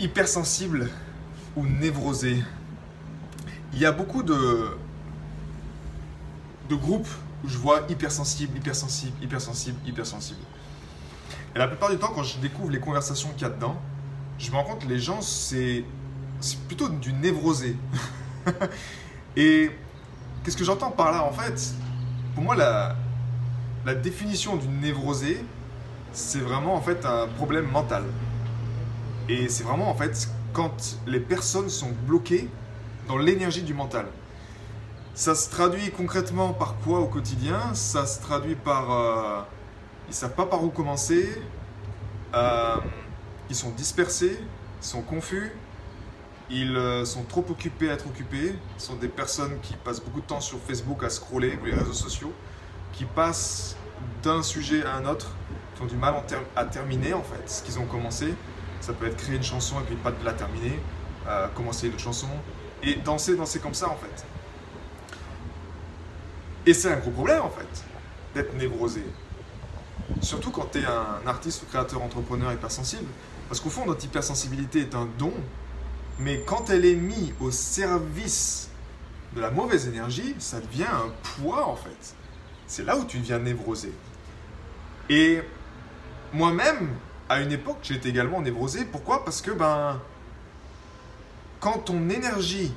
Hypersensible ou névrosé. Il y a beaucoup de, de groupes où je vois hypersensible, hypersensible, hypersensible, hypersensible. Et la plupart du temps, quand je découvre les conversations qu'il y a dedans, je me rends compte que les gens, c'est plutôt du névrosé. Et qu'est-ce que j'entends par là? En fait, pour moi, la, la définition du névrosé, c'est vraiment en fait un problème mental. Et c'est vraiment en fait quand les personnes sont bloquées dans l'énergie du mental. Ça se traduit concrètement par quoi au quotidien? Ça se traduit par... Euh, ils ne savent pas par où commencer, euh, ils sont dispersés, ils sont confus, ils euh, sont trop occupés à être occupés, ce sont des personnes qui passent beaucoup de temps sur Facebook à scroller, ou les réseaux sociaux, qui passent d'un sujet à un autre, qui ont du mal à terminer en fait ce qu'ils ont commencé, ça peut être créer une chanson et puis pas de la terminer, euh, commencer une autre chanson et danser, danser comme ça en fait. Et c'est un gros problème en fait, d'être névrosé. Surtout quand tu es un artiste ou créateur, entrepreneur hypersensible. Parce qu'au fond, notre hypersensibilité est un don, mais quand elle est mise au service de la mauvaise énergie, ça devient un poids en fait. C'est là où tu deviens névrosé. Et moi-même, à une époque, j'étais également névrosé. Pourquoi? Parce que ben, quand ton énergie,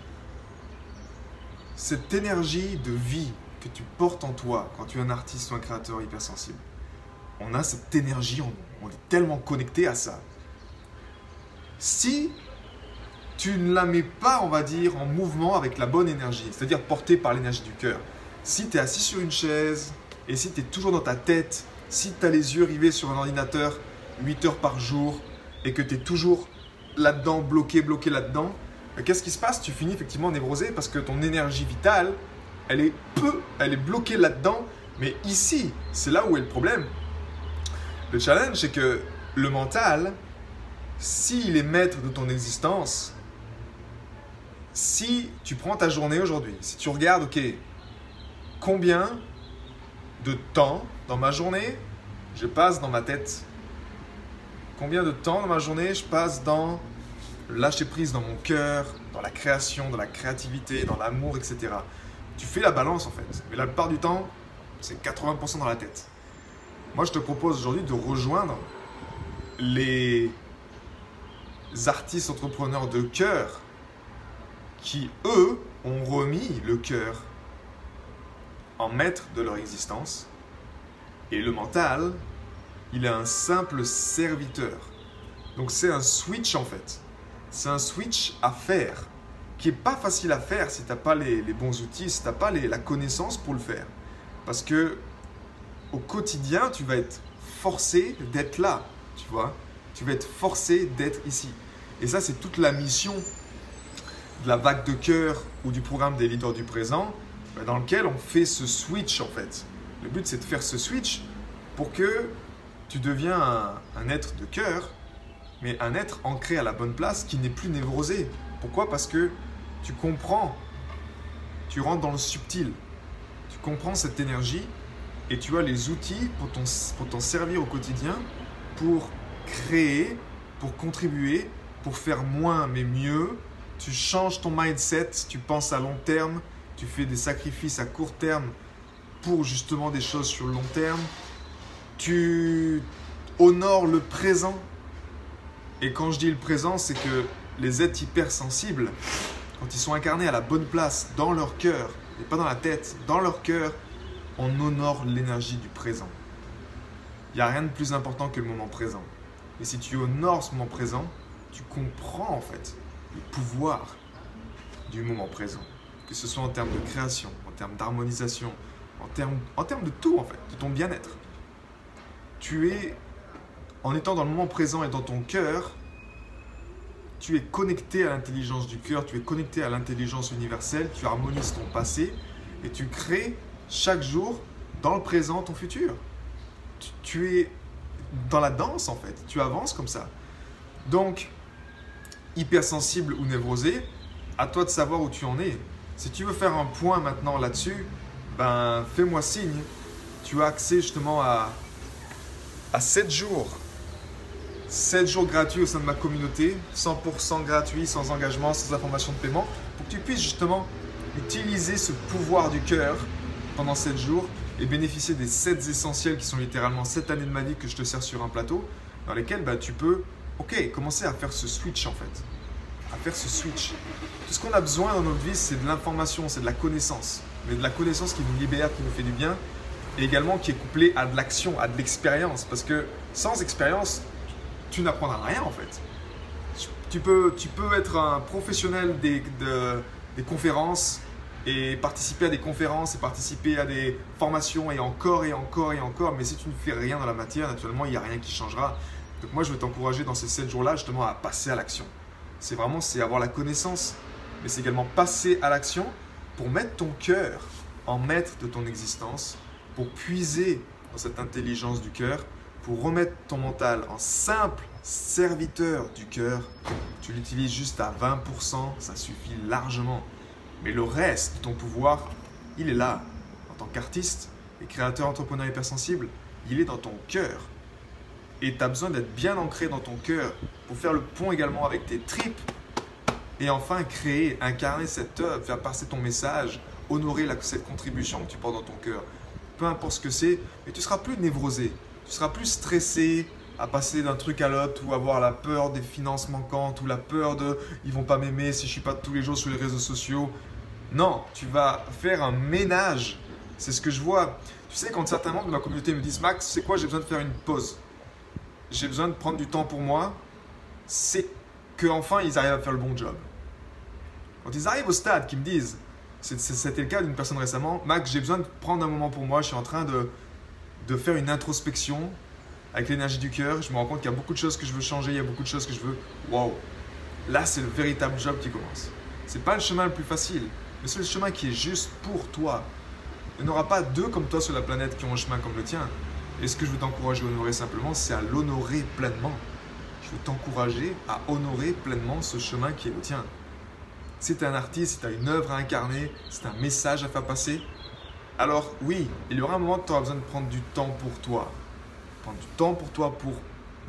cette énergie de vie que tu portes en toi, quand tu es un artiste ou un créateur hypersensible, on a cette énergie en nous. On est tellement connecté à ça. Si tu ne la mets pas, on va dire, en mouvement avec la bonne énergie, c'est-à-dire portée par l'énergie du cœur, si tu es assis sur une chaise et si tu es toujours dans ta tête, si tu as les yeux rivés sur un ordinateur 8 heures par jour et que tu es toujours là-dedans, bloqué, bloqué là-dedans, euh, qu'est-ce qui se passe? Tu finis effectivement névrosé parce que ton énergie vitale, elle est peu, elle est bloquée là-dedans. Mais ici, c'est là où est le problème. Le challenge, c'est que le mental, s'il est maître de ton existence, si tu prends ta journée aujourd'hui, si tu regardes, ok, combien de temps dans ma journée je passe dans ma tête? Combien de temps dans ma journée je passe dans lâcher prise dans mon cœur, dans la création, dans la créativité, dans l'amour, etc. Tu fais la balance en fait. Mais la plupart du temps, c'est 80% dans la tête. Moi, je te propose aujourd'hui de rejoindre les artistes entrepreneurs de cœur qui, eux, ont remis le cœur en maître de leur existence et le mental il est un simple serviteur. Donc c'est un switch en fait. C'est un switch à faire qui est pas facile à faire si tu n'as pas les, bons outils, si tu n'as pas la connaissance pour le faire. Parce que au quotidien, tu vas être forcé d'être là, tu vois. Tu vas être forcé d'être ici. Et ça, c'est toute la mission de la vague de cœur ou du programme des leaders du présent, bah, dans lequel on fait ce switch en fait. Le but, c'est de faire ce switch pour que tu deviens un, être de cœur, mais un être ancré à la bonne place qui n'est plus névrosé. Pourquoi? Parce que tu comprends, tu rentres dans le subtil, tu comprends cette énergie et tu as les outils pour t'en servir au quotidien pour créer, pour contribuer, pour faire moins mais mieux. Tu changes ton mindset, tu penses à long terme, tu fais des sacrifices à court terme pour justement des choses sur le long terme Tu honores le présent. Et quand je dis le présent, c'est que les êtres hypersensibles, quand ils sont incarnés à la bonne place, dans leur cœur, et pas dans la tête, dans leur cœur, on honore l'énergie du présent. Il n'y a rien de plus important que le moment présent. Et si tu honores ce moment présent, tu comprends en fait le pouvoir du moment présent. Que ce soit en termes de création, en termes d'harmonisation, en termes, en termes de tout en fait, de ton bien-être. Tu es, en étant dans le moment présent et dans ton cœur, tu es connecté à l'intelligence du cœur, tu es connecté à l'intelligence universelle, tu harmonises ton passé et tu crées chaque jour dans le présent ton futur. Tu, es dans la danse en fait, tu avances comme ça. Donc, hypersensible ou névrosé, à toi de savoir où tu en es. Si tu veux faire un point maintenant là-dessus, ben fais-moi signe. Tu as accès justement à, à 7 jours 7 jours gratuits au sein de ma communauté, 100% gratuit, sans engagement, sans information de paiement, pour que tu puisses justement utiliser ce pouvoir du cœur pendant 7 jours et bénéficier des 7 essentiels qui sont littéralement 7 années de ma vie que je te sers sur un plateau, dans lesquels bah, tu peux, ok, commencer à faire ce switch en fait. À faire ce switch. Tout ce qu'on a besoin dans notre vie, c'est de l'information, c'est de la connaissance. Mais de la connaissance qui nous libère, qui nous fait du bien, et également qui est couplée à de l'action, à de l'expérience. Parce que sans expérience, tu n'apprendras rien en fait. Tu peux, tu peux être un professionnel des, des conférences et participer à des conférences et participer à des formations et encore et encore et encore, mais si tu ne fais rien dans la matière, naturellement, il n'y a rien qui changera. Donc moi, je veux t'encourager dans ces 7 jours-là justement à passer à l'action. C'est vraiment, c'est avoir la connaissance, mais c'est également passer à l'action pour mettre ton cœur en maître de ton existence, pour puiser dans cette intelligence du cœur pour remettre ton mental en simple serviteur du cœur, tu l'utilises juste à 20%, ça suffit largement. Mais le reste de ton pouvoir, il est là. En tant qu'artiste et créateur, entrepreneur hypersensible, il est dans ton cœur. Et tu as besoin d'être bien ancré dans ton cœur pour faire le pont également avec tes tripes. Et enfin, créer, incarner cette œuvre, faire passer ton message, honorer cette contribution que tu portes dans ton cœur. Peu importe ce que c'est, mais tu seras plus névrosé, tu seras plus stressé à passer d'un truc à l'autre ou avoir la peur des finances manquantes ou la peur de ils vont pas m'aimer si je suis pas tous les jours sur les réseaux sociaux. Non, tu vas faire un ménage. C'est ce que je vois. Tu sais, quand certains membres de ma communauté me disent Max, c'est quoi, j'ai besoin de faire une pause? J'ai besoin de prendre du temps pour moi. C'est qu'enfin ils arrivent à faire le bon job. Quand ils arrivent au stade, qu'ils me disent, c'était le cas d'une personne récemment, Max, j'ai besoin de prendre un moment pour moi, je suis en train de de faire une introspection avec l'énergie du cœur. Je me rends compte qu'il y a beaucoup de choses que je veux changer, il y a beaucoup de choses que je veux. Waouh Là, c'est le véritable job qui commence. C'est pas le chemin le plus facile, mais c'est le chemin qui est juste pour toi. Il n'y aura pas deux comme toi sur la planète qui ont un chemin comme le tien. Et ce que je veux t'encourager à honorer simplement, c'est à l'honorer pleinement. Je veux t'encourager à honorer pleinement ce chemin qui est le tien. Si tu es un artiste, si tu as une œuvre à incarner, si tu un message à faire passer, alors oui, il y aura un moment où tu auras besoin de prendre du temps pour toi. Prendre du temps pour toi pour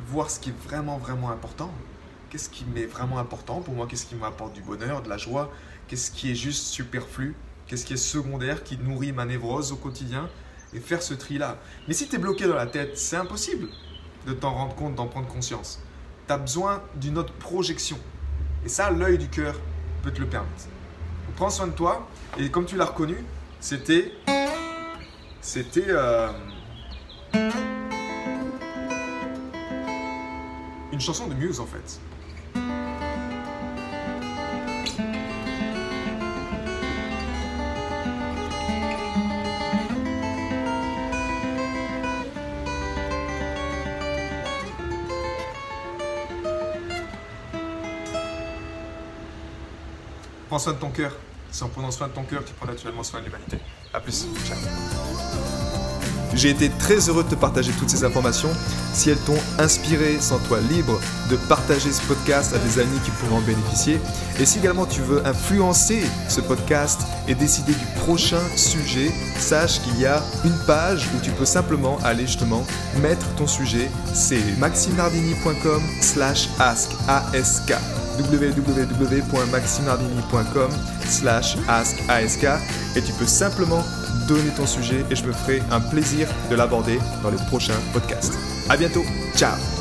voir ce qui est vraiment, vraiment important. Qu'est-ce qui m'est vraiment important pour moi? Qu'est-ce qui m'apporte du bonheur, de la joie? Qu'est-ce qui est juste superflu? Qu'est-ce qui est secondaire, qui nourrit ma névrose au quotidien? Et faire ce tri-là. Mais si tu es bloqué dans la tête, c'est impossible de t'en rendre compte, d'en prendre conscience. Tu as besoin d'une autre projection. Et ça, l'œil du cœur peut te le permettre. prends soin de toi. Et comme tu l'as reconnu, c'était c'était. Euh, une chanson de Muse en fait. Prends soin de ton cœur. C'est en prenant soin de ton cœur que tu prends naturellement soin de l'humanité. A plus. Ciao. J'ai été très heureux de te partager toutes ces informations. Si elles t'ont inspiré, sens-toi libre de partager ce podcast à des amis qui pourraient en bénéficier. Et si également tu veux influencer ce podcast et décider du prochain sujet, sache qu'il y a une page où tu peux simplement aller justement mettre ton sujet. C'est maximenardini.com slash ask www.maximardini.com slash ask et tu peux simplement donner ton sujet et je me ferai un plaisir de l'aborder dans les prochains podcasts. À bientôt. Ciao